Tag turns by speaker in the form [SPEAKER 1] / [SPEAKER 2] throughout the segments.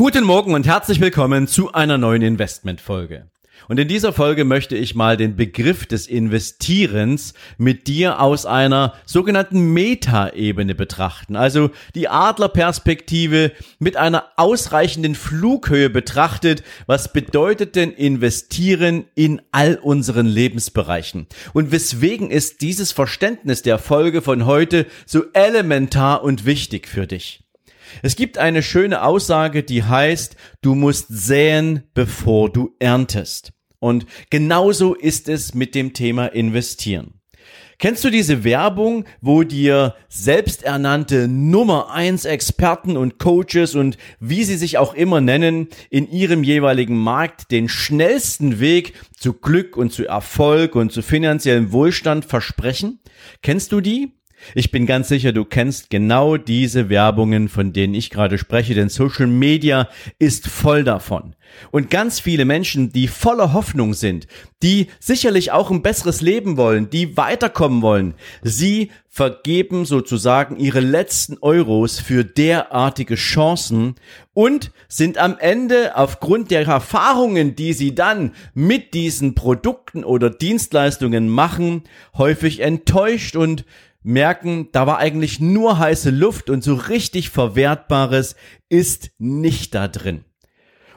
[SPEAKER 1] Guten Morgen und herzlich willkommen zu einer neuen Investmentfolge. Und in dieser Folge möchte ich mal den Begriff des Investierens mit dir aus einer sogenannten Meta-Ebene betrachten. Also die Adlerperspektive mit einer ausreichenden Flughöhe betrachtet. Was bedeutet denn Investieren in all unseren Lebensbereichen? Und weswegen ist dieses Verständnis der Folge von heute so elementar und wichtig für dich? Es gibt eine schöne Aussage, die heißt, du musst säen, bevor du erntest. Und genauso ist es mit dem Thema investieren. Kennst du diese Werbung, wo dir selbsternannte Nummer eins Experten und Coaches und wie sie sich auch immer nennen, in ihrem jeweiligen Markt den schnellsten Weg zu Glück und zu Erfolg und zu finanziellem Wohlstand versprechen? Kennst du die? Ich bin ganz sicher, du kennst genau diese Werbungen, von denen ich gerade spreche, denn Social Media ist voll davon. Und ganz viele Menschen, die voller Hoffnung sind, die sicherlich auch ein besseres Leben wollen, die weiterkommen wollen, sie vergeben sozusagen ihre letzten Euros für derartige Chancen und sind am Ende aufgrund der Erfahrungen, die sie dann mit diesen Produkten oder Dienstleistungen machen, häufig enttäuscht und merken, da war eigentlich nur heiße Luft und so richtig Verwertbares ist nicht da drin.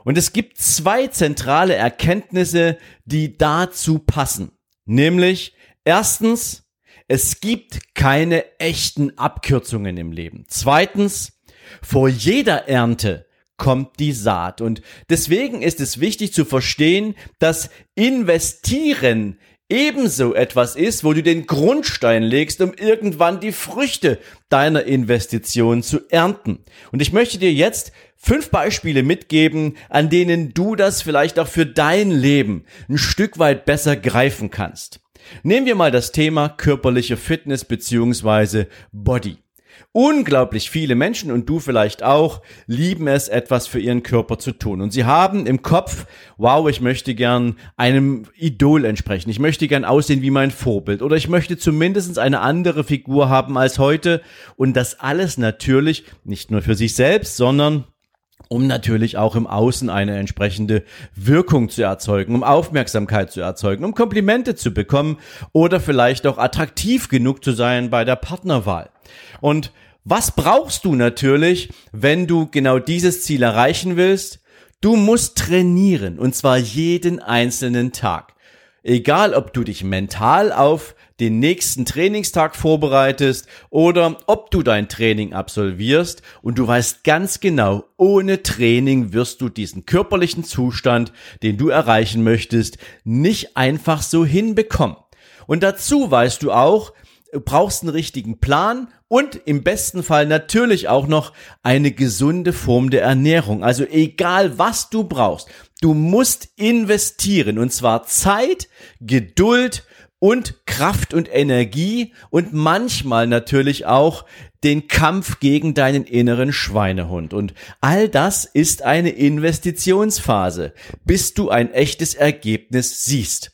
[SPEAKER 1] Und es gibt zwei zentrale Erkenntnisse, die dazu passen. Nämlich, erstens, es gibt keine echten Abkürzungen im Leben. Zweitens, vor jeder Ernte kommt die Saat. Und deswegen ist es wichtig zu verstehen, dass Investieren ebenso etwas ist, wo du den Grundstein legst, um irgendwann die Früchte deiner Investition zu ernten. Und ich möchte dir jetzt fünf Beispiele mitgeben, an denen du das vielleicht auch für dein Leben ein Stück weit besser greifen kannst. Nehmen wir mal das Thema körperliche Fitness beziehungsweise Body. Unglaublich viele Menschen und du vielleicht auch lieben es, etwas für ihren Körper zu tun. Und sie haben im Kopf, wow, ich möchte gern einem Idol entsprechen. Ich möchte gern aussehen wie mein Vorbild. Oder ich möchte zumindest eine andere Figur haben als heute. Und das alles natürlich nicht nur für sich selbst, sondern um natürlich auch im Außen eine entsprechende Wirkung zu erzeugen, um Aufmerksamkeit zu erzeugen, um Komplimente zu bekommen oder vielleicht auch attraktiv genug zu sein bei der Partnerwahl. Und was brauchst du natürlich, wenn du genau dieses Ziel erreichen willst? Du musst trainieren und zwar jeden einzelnen Tag. Egal, ob du dich mental auf den nächsten Trainingstag vorbereitest oder ob du dein Training absolvierst und du weißt ganz genau, ohne Training wirst du diesen körperlichen Zustand, den du erreichen möchtest, nicht einfach so hinbekommen. Und dazu weißt du auch, du brauchst einen richtigen Plan und im besten Fall natürlich auch noch eine gesunde Form der Ernährung. Also egal was du brauchst, du musst investieren und zwar Zeit, Geduld und Kraft und Energie und manchmal natürlich auch den Kampf gegen deinen inneren Schweinehund. Und all das ist eine Investitionsphase, bis du ein echtes Ergebnis siehst.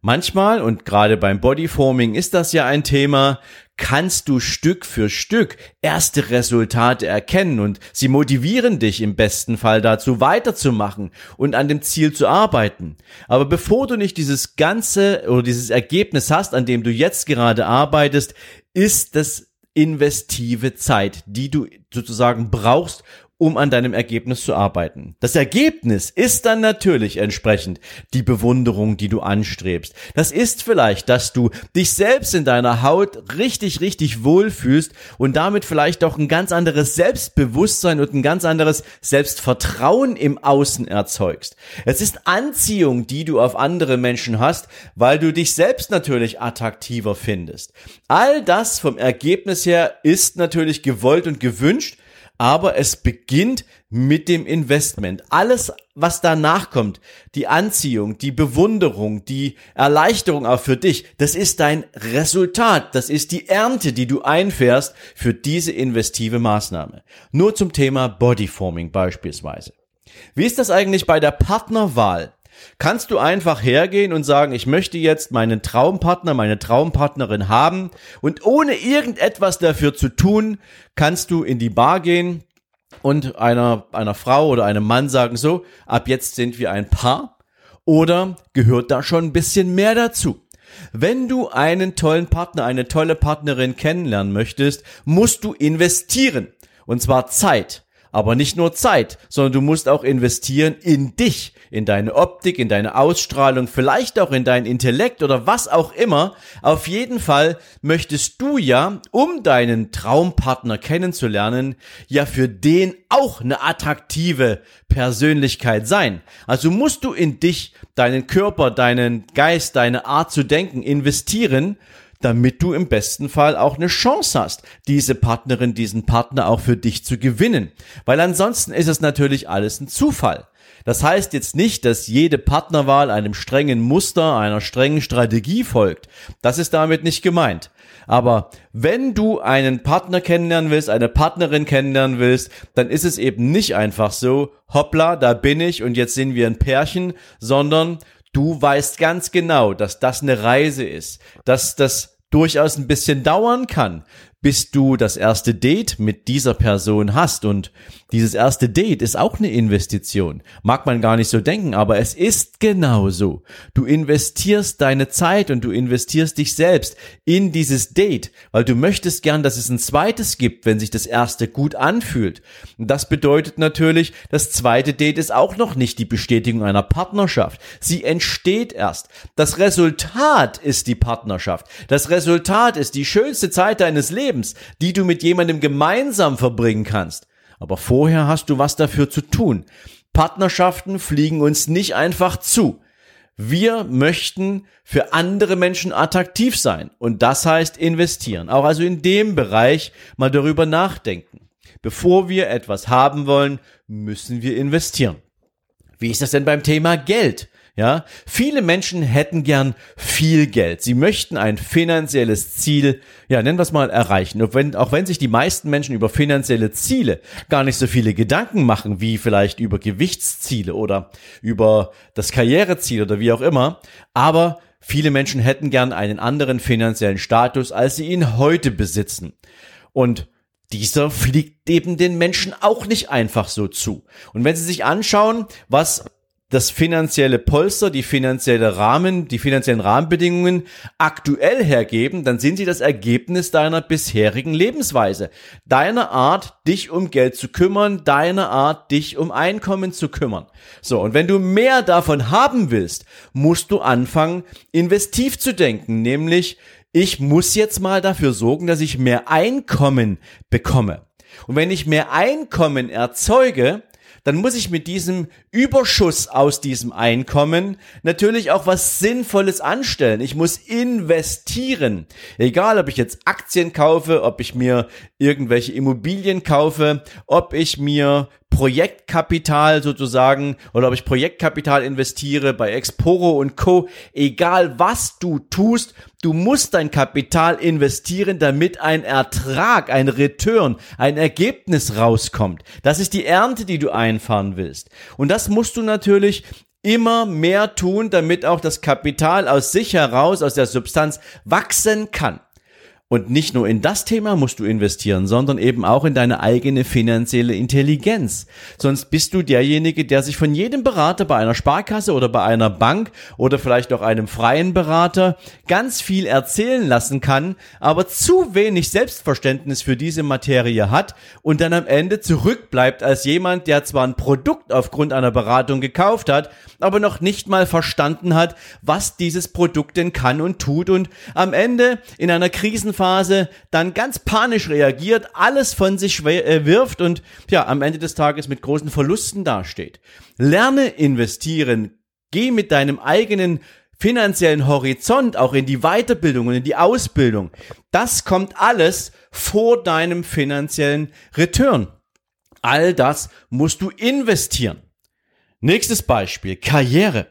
[SPEAKER 1] Manchmal, und gerade beim Bodyforming ist das ja ein Thema, kannst du Stück für Stück erste Resultate erkennen und sie motivieren dich im besten Fall dazu weiterzumachen und an dem Ziel zu arbeiten. Aber bevor du nicht dieses ganze oder dieses Ergebnis hast, an dem du jetzt gerade arbeitest, ist das investive Zeit, die du sozusagen brauchst, um an deinem Ergebnis zu arbeiten. Das Ergebnis ist dann natürlich entsprechend die Bewunderung, die du anstrebst. Das ist vielleicht, dass du dich selbst in deiner Haut richtig, richtig wohlfühlst und damit vielleicht auch ein ganz anderes Selbstbewusstsein und ein ganz anderes Selbstvertrauen im Außen erzeugst. Es ist Anziehung, die du auf andere Menschen hast, weil du dich selbst natürlich attraktiver findest. All das vom Ergebnis her ist natürlich gewollt und gewünscht, aber es beginnt mit dem Investment. Alles, was danach kommt, die Anziehung, die Bewunderung, die Erleichterung auch für dich, das ist dein Resultat, das ist die Ernte, die du einfährst für diese investive Maßnahme. Nur zum Thema Bodyforming beispielsweise. Wie ist das eigentlich bei der Partnerwahl? Kannst du einfach hergehen und sagen, ich möchte jetzt meinen Traumpartner, meine Traumpartnerin haben und ohne irgendetwas dafür zu tun, kannst du in die Bar gehen und einer, einer Frau oder einem Mann sagen, so, ab jetzt sind wir ein Paar oder gehört da schon ein bisschen mehr dazu? Wenn du einen tollen Partner, eine tolle Partnerin kennenlernen möchtest, musst du investieren. Und zwar Zeit. Aber nicht nur Zeit, sondern du musst auch investieren in dich, in deine Optik, in deine Ausstrahlung, vielleicht auch in dein Intellekt oder was auch immer. Auf jeden Fall möchtest du ja, um deinen Traumpartner kennenzulernen, ja für den auch eine attraktive Persönlichkeit sein. Also musst du in dich, deinen Körper, deinen Geist, deine Art zu denken investieren damit du im besten Fall auch eine Chance hast, diese Partnerin, diesen Partner auch für dich zu gewinnen. Weil ansonsten ist es natürlich alles ein Zufall. Das heißt jetzt nicht, dass jede Partnerwahl einem strengen Muster, einer strengen Strategie folgt. Das ist damit nicht gemeint. Aber wenn du einen Partner kennenlernen willst, eine Partnerin kennenlernen willst, dann ist es eben nicht einfach so, hoppla, da bin ich und jetzt sind wir ein Pärchen, sondern Du weißt ganz genau, dass das eine Reise ist, dass das durchaus ein bisschen dauern kann, bis du das erste Date mit dieser Person hast. Und dieses erste Date ist auch eine Investition. Mag man gar nicht so denken, aber es ist genauso. Du investierst deine Zeit und du investierst dich selbst in dieses Date, weil du möchtest gern, dass es ein zweites gibt, wenn sich das erste gut anfühlt. Und das bedeutet natürlich, das zweite Date ist auch noch nicht die Bestätigung einer Partnerschaft. Sie entsteht erst. Das Resultat ist die Partnerschaft. Das Resultat ist die schönste Zeit deines Lebens. Lebens, die du mit jemandem gemeinsam verbringen kannst. Aber vorher hast du was dafür zu tun. Partnerschaften fliegen uns nicht einfach zu. Wir möchten für andere Menschen attraktiv sein. Und das heißt investieren. Auch also in dem Bereich mal darüber nachdenken. Bevor wir etwas haben wollen, müssen wir investieren. Wie ist das denn beim Thema Geld? Ja, viele Menschen hätten gern viel Geld. Sie möchten ein finanzielles Ziel, ja, nennen wir es mal, erreichen. Und wenn, auch wenn sich die meisten Menschen über finanzielle Ziele gar nicht so viele Gedanken machen, wie vielleicht über Gewichtsziele oder über das Karriereziel oder wie auch immer. Aber viele Menschen hätten gern einen anderen finanziellen Status, als sie ihn heute besitzen. Und dieser fliegt eben den Menschen auch nicht einfach so zu. Und wenn Sie sich anschauen, was das finanzielle Polster, die finanzielle Rahmen, die finanziellen Rahmenbedingungen aktuell hergeben, dann sind sie das Ergebnis deiner bisherigen Lebensweise, deiner Art, dich um Geld zu kümmern, deiner Art, dich um Einkommen zu kümmern. So, und wenn du mehr davon haben willst, musst du anfangen, investiv zu denken, nämlich ich muss jetzt mal dafür sorgen, dass ich mehr Einkommen bekomme. Und wenn ich mehr Einkommen erzeuge, dann muss ich mit diesem Überschuss aus diesem Einkommen natürlich auch was Sinnvolles anstellen. Ich muss investieren. Egal, ob ich jetzt Aktien kaufe, ob ich mir irgendwelche Immobilien kaufe, ob ich mir Projektkapital sozusagen oder ob ich Projektkapital investiere bei Exporo und Co. Egal was du tust, du musst dein Kapital investieren, damit ein Ertrag, ein Return, ein Ergebnis rauskommt. Das ist die Ernte, die du einfahren willst. Und das musst du natürlich immer mehr tun, damit auch das Kapital aus sich heraus, aus der Substanz wachsen kann. Und nicht nur in das Thema musst du investieren, sondern eben auch in deine eigene finanzielle Intelligenz. Sonst bist du derjenige, der sich von jedem Berater bei einer Sparkasse oder bei einer Bank oder vielleicht auch einem freien Berater ganz viel erzählen lassen kann, aber zu wenig Selbstverständnis für diese Materie hat und dann am Ende zurückbleibt als jemand, der zwar ein Produkt aufgrund einer Beratung gekauft hat, aber noch nicht mal verstanden hat, was dieses Produkt denn kann und tut und am Ende in einer Krisen Phase dann ganz panisch reagiert, alles von sich äh, wirft und ja, am Ende des Tages mit großen Verlusten dasteht. Lerne investieren. Geh mit deinem eigenen finanziellen Horizont auch in die Weiterbildung und in die Ausbildung. Das kommt alles vor deinem finanziellen Return. All das musst du investieren. Nächstes Beispiel, Karriere.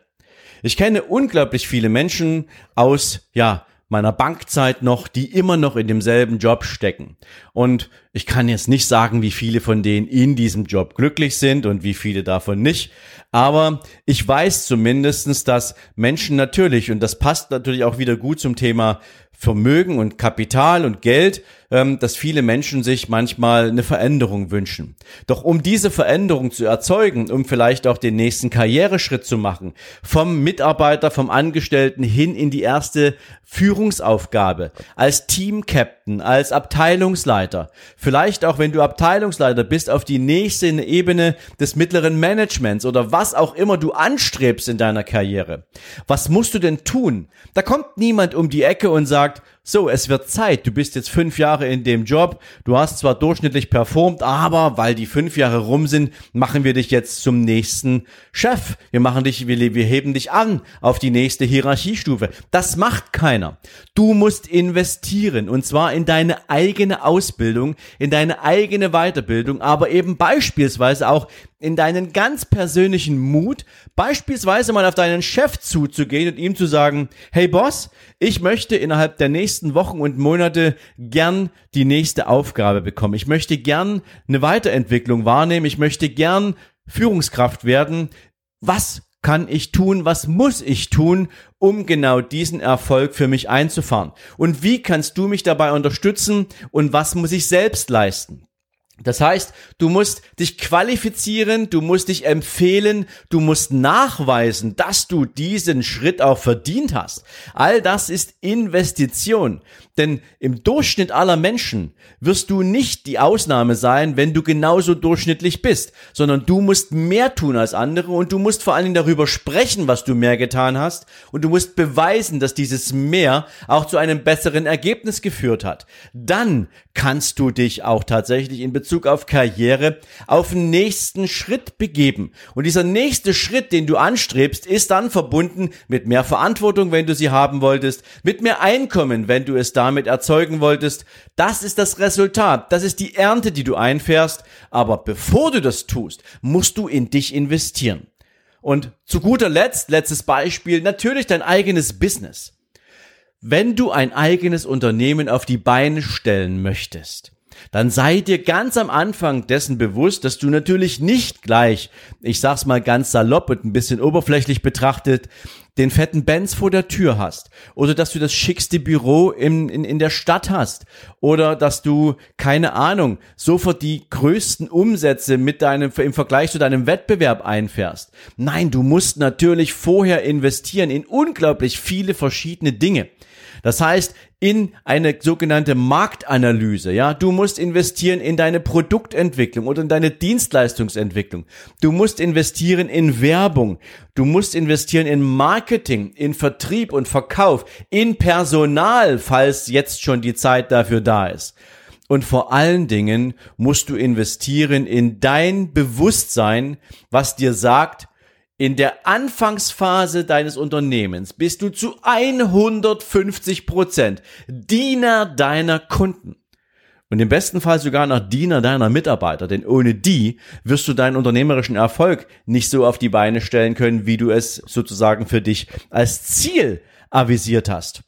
[SPEAKER 1] Ich kenne unglaublich viele Menschen aus, ja, meiner Bankzeit noch, die immer noch in demselben Job stecken. Und ich kann jetzt nicht sagen, wie viele von denen in diesem Job glücklich sind und wie viele davon nicht. Aber ich weiß zumindestens, dass Menschen natürlich, und das passt natürlich auch wieder gut zum Thema Vermögen und Kapital und Geld, dass viele Menschen sich manchmal eine Veränderung wünschen. Doch um diese Veränderung zu erzeugen, um vielleicht auch den nächsten Karriereschritt zu machen, vom Mitarbeiter, vom Angestellten hin in die erste Führungsaufgabe, als Team-Captain, als Abteilungsleiter, vielleicht auch wenn du Abteilungsleiter bist, auf die nächste Ebene des mittleren Managements oder was auch immer du anstrebst in deiner Karriere. Was musst du denn tun? Da kommt niemand um die Ecke und sagt, so, es wird Zeit, du bist jetzt fünf Jahre in dem Job, du hast zwar durchschnittlich performt, aber weil die fünf Jahre rum sind, machen wir dich jetzt zum nächsten Chef. Wir machen dich, wir, wir heben dich an auf die nächste Hierarchiestufe. Das macht keiner. Du musst investieren und zwar in deine eigene Ausbildung, in deine eigene Weiterbildung, aber eben beispielsweise auch in deinen ganz persönlichen Mut, beispielsweise mal auf deinen Chef zuzugehen und ihm zu sagen, hey Boss, ich möchte innerhalb der nächsten Wochen und Monate gern die nächste Aufgabe bekommen. Ich möchte gern eine Weiterentwicklung wahrnehmen. Ich möchte gern Führungskraft werden. Was kann ich tun? Was muss ich tun, um genau diesen Erfolg für mich einzufahren? Und wie kannst du mich dabei unterstützen? Und was muss ich selbst leisten? Das heißt, du musst dich qualifizieren, du musst dich empfehlen, du musst nachweisen, dass du diesen Schritt auch verdient hast. All das ist Investition. Denn im Durchschnitt aller Menschen wirst du nicht die Ausnahme sein, wenn du genauso durchschnittlich bist, sondern du musst mehr tun als andere und du musst vor allen Dingen darüber sprechen, was du mehr getan hast und du musst beweisen, dass dieses mehr auch zu einem besseren Ergebnis geführt hat. Dann kannst du dich auch tatsächlich in Bezug auf Karriere auf den nächsten Schritt begeben. Und dieser nächste Schritt, den du anstrebst, ist dann verbunden mit mehr Verantwortung, wenn du sie haben wolltest, mit mehr Einkommen, wenn du es da damit erzeugen wolltest. Das ist das Resultat. Das ist die Ernte, die du einfährst. Aber bevor du das tust, musst du in dich investieren. Und zu guter Letzt, letztes Beispiel, natürlich dein eigenes Business. Wenn du ein eigenes Unternehmen auf die Beine stellen möchtest, dann sei dir ganz am Anfang dessen bewusst, dass du natürlich nicht gleich, ich sag's mal ganz salopp und ein bisschen oberflächlich betrachtet, den fetten Benz vor der Tür hast oder dass du das schickste Büro in, in, in der Stadt hast oder dass du, keine Ahnung, sofort die größten Umsätze mit deinem, im Vergleich zu deinem Wettbewerb einfährst. Nein, du musst natürlich vorher investieren in unglaublich viele verschiedene Dinge. Das heißt, in eine sogenannte Marktanalyse, ja, du musst investieren in deine Produktentwicklung oder in deine Dienstleistungsentwicklung. Du musst investieren in Werbung. Du musst investieren in Marketing, in Vertrieb und Verkauf, in Personal, falls jetzt schon die Zeit dafür da ist. Und vor allen Dingen musst du investieren in dein Bewusstsein, was dir sagt, in der Anfangsphase deines Unternehmens bist du zu 150 Prozent Diener deiner Kunden. Und im besten Fall sogar noch Diener deiner Mitarbeiter, denn ohne die wirst du deinen unternehmerischen Erfolg nicht so auf die Beine stellen können, wie du es sozusagen für dich als Ziel avisiert hast.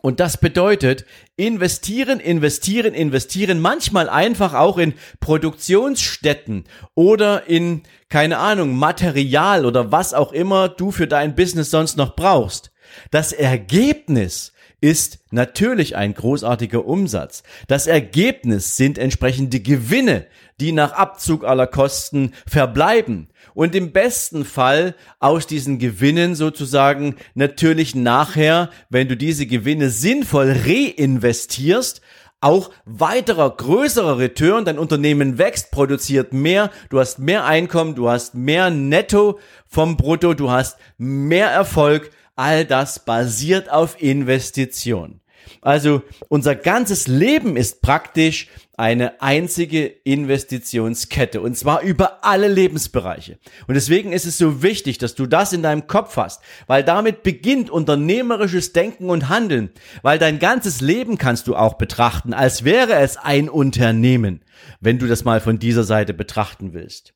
[SPEAKER 1] Und das bedeutet, investieren, investieren, investieren, manchmal einfach auch in Produktionsstätten oder in, keine Ahnung, Material oder was auch immer du für dein Business sonst noch brauchst. Das Ergebnis ist natürlich ein großartiger Umsatz. Das Ergebnis sind entsprechende Gewinne, die nach Abzug aller Kosten verbleiben und im besten Fall aus diesen Gewinnen sozusagen natürlich nachher, wenn du diese Gewinne sinnvoll reinvestierst, auch weiterer größerer Return, dein Unternehmen wächst, produziert mehr, du hast mehr Einkommen, du hast mehr Netto vom Brutto, du hast mehr Erfolg, all das basiert auf Investition. Also unser ganzes Leben ist praktisch eine einzige Investitionskette und zwar über alle Lebensbereiche. Und deswegen ist es so wichtig, dass du das in deinem Kopf hast, weil damit beginnt unternehmerisches Denken und Handeln, weil dein ganzes Leben kannst du auch betrachten, als wäre es ein Unternehmen, wenn du das mal von dieser Seite betrachten willst.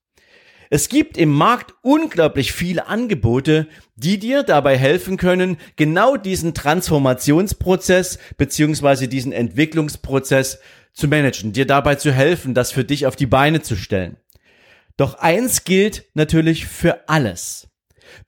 [SPEAKER 1] Es gibt im Markt unglaublich viele Angebote, die dir dabei helfen können, genau diesen Transformationsprozess beziehungsweise diesen Entwicklungsprozess zu managen, dir dabei zu helfen, das für dich auf die Beine zu stellen. Doch eins gilt natürlich für alles.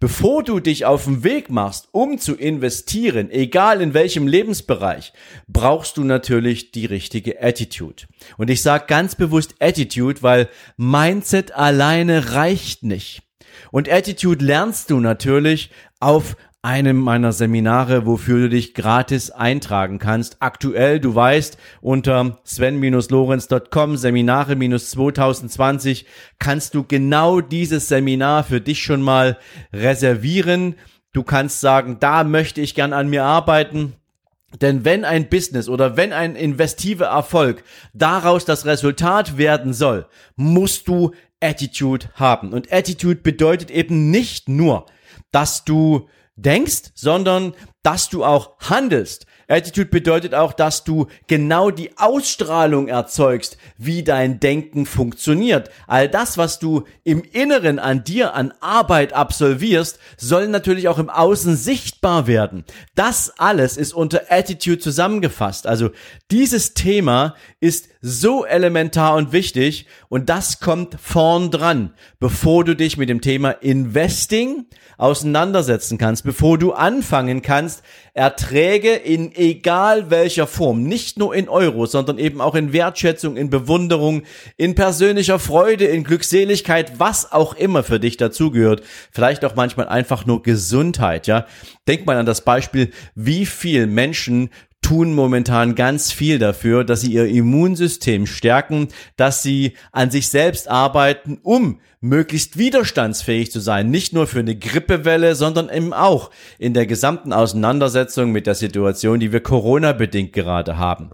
[SPEAKER 1] Bevor du dich auf den Weg machst, um zu investieren, egal in welchem Lebensbereich, brauchst du natürlich die richtige Attitude. Und ich sage ganz bewusst Attitude, weil Mindset alleine reicht nicht. Und Attitude lernst du natürlich auf einem meiner Seminare, wofür du dich gratis eintragen kannst. Aktuell, du weißt, unter sven-lorenz.com Seminare-2020 kannst du genau dieses Seminar für dich schon mal reservieren. Du kannst sagen, da möchte ich gern an mir arbeiten. Denn wenn ein Business oder wenn ein investiver Erfolg daraus das Resultat werden soll, musst du Attitude haben. Und Attitude bedeutet eben nicht nur, dass du denkst, sondern dass du auch handelst. Attitude bedeutet auch, dass du genau die Ausstrahlung erzeugst, wie dein Denken funktioniert. All das, was du im Inneren an dir an Arbeit absolvierst, soll natürlich auch im Außen sichtbar werden. Das alles ist unter Attitude zusammengefasst. Also dieses Thema ist so elementar und wichtig und das kommt vorn dran, bevor du dich mit dem Thema Investing auseinandersetzen kannst, bevor du anfangen kannst, Erträge in egal welcher Form, nicht nur in Euro, sondern eben auch in Wertschätzung, in Bewunderung, in persönlicher Freude, in Glückseligkeit, was auch immer für dich dazugehört. Vielleicht auch manchmal einfach nur Gesundheit, ja. Denk mal an das Beispiel, wie viel Menschen tun momentan ganz viel dafür, dass sie ihr Immunsystem stärken, dass sie an sich selbst arbeiten, um möglichst widerstandsfähig zu sein. Nicht nur für eine Grippewelle, sondern eben auch in der gesamten Auseinandersetzung mit der Situation, die wir Corona-bedingt gerade haben.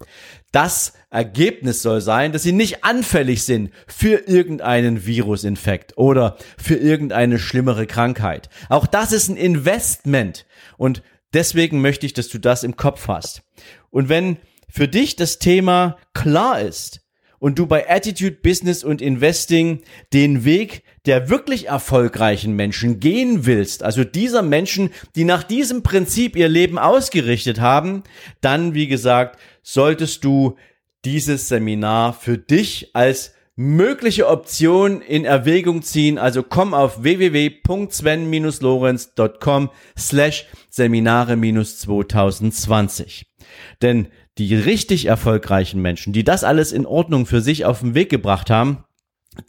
[SPEAKER 1] Das Ergebnis soll sein, dass sie nicht anfällig sind für irgendeinen Virusinfekt oder für irgendeine schlimmere Krankheit. Auch das ist ein Investment. Und Deswegen möchte ich, dass du das im Kopf hast. Und wenn für dich das Thema klar ist und du bei Attitude Business und Investing den Weg der wirklich erfolgreichen Menschen gehen willst, also dieser Menschen, die nach diesem Prinzip ihr Leben ausgerichtet haben, dann, wie gesagt, solltest du dieses Seminar für dich als mögliche Option in Erwägung ziehen. Also komm auf www.sven-lorenz.com slash Seminare-2020. Denn die richtig erfolgreichen Menschen, die das alles in Ordnung für sich auf den Weg gebracht haben,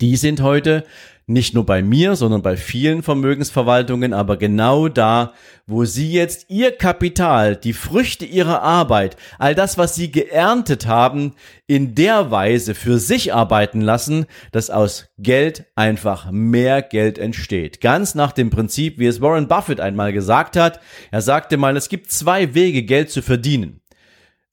[SPEAKER 1] die sind heute nicht nur bei mir, sondern bei vielen Vermögensverwaltungen, aber genau da, wo sie jetzt ihr Kapital, die Früchte ihrer Arbeit, all das, was sie geerntet haben, in der Weise für sich arbeiten lassen, dass aus Geld einfach mehr Geld entsteht. Ganz nach dem Prinzip, wie es Warren Buffett einmal gesagt hat. Er sagte mal, es gibt zwei Wege, Geld zu verdienen.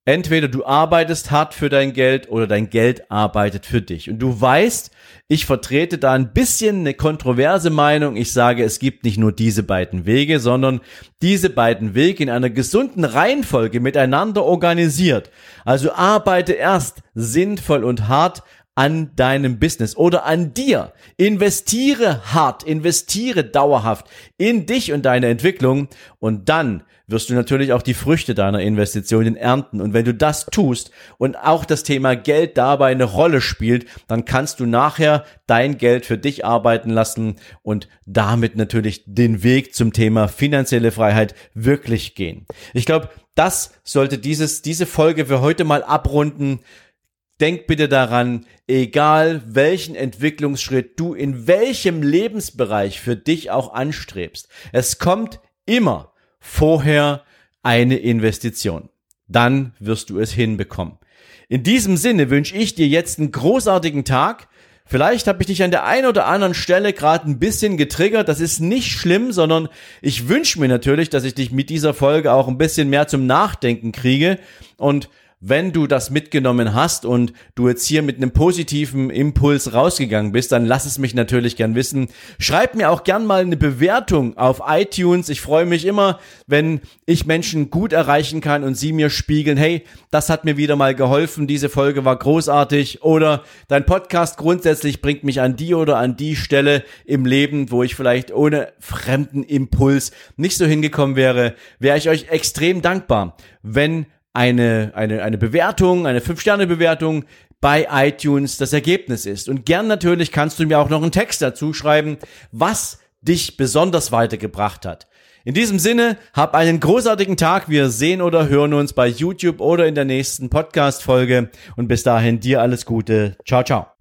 [SPEAKER 1] Entweder du arbeitest hart für dein Geld oder dein Geld arbeitet für dich. Und du weißt, ich vertrete da ein bisschen eine kontroverse Meinung. Ich sage, es gibt nicht nur diese beiden Wege, sondern diese beiden Wege in einer gesunden Reihenfolge miteinander organisiert. Also arbeite erst sinnvoll und hart an deinem Business oder an dir. Investiere hart, investiere dauerhaft in dich und deine Entwicklung und dann wirst du natürlich auch die Früchte deiner Investitionen ernten. Und wenn du das tust und auch das Thema Geld dabei eine Rolle spielt, dann kannst du nachher dein Geld für dich arbeiten lassen und damit natürlich den Weg zum Thema finanzielle Freiheit wirklich gehen. Ich glaube, das sollte dieses, diese Folge für heute mal abrunden. Denk bitte daran, egal welchen Entwicklungsschritt du in welchem Lebensbereich für dich auch anstrebst, es kommt immer vorher eine Investition. Dann wirst du es hinbekommen. In diesem Sinne wünsche ich dir jetzt einen großartigen Tag. Vielleicht habe ich dich an der einen oder anderen Stelle gerade ein bisschen getriggert. Das ist nicht schlimm, sondern ich wünsche mir natürlich, dass ich dich mit dieser Folge auch ein bisschen mehr zum Nachdenken kriege. Und wenn du das mitgenommen hast und du jetzt hier mit einem positiven Impuls rausgegangen bist, dann lass es mich natürlich gern wissen. Schreib mir auch gern mal eine Bewertung auf iTunes. Ich freue mich immer, wenn ich Menschen gut erreichen kann und sie mir spiegeln, hey, das hat mir wieder mal geholfen, diese Folge war großartig oder dein Podcast grundsätzlich bringt mich an die oder an die Stelle im Leben, wo ich vielleicht ohne fremden Impuls nicht so hingekommen wäre, wäre ich euch extrem dankbar, wenn eine, eine, eine Bewertung, eine 5-Sterne-Bewertung bei iTunes das Ergebnis ist. Und gern natürlich kannst du mir auch noch einen Text dazu schreiben, was dich besonders weitergebracht hat. In diesem Sinne, hab einen großartigen Tag. Wir sehen oder hören uns bei YouTube oder in der nächsten Podcast-Folge. Und bis dahin dir alles Gute. Ciao, ciao.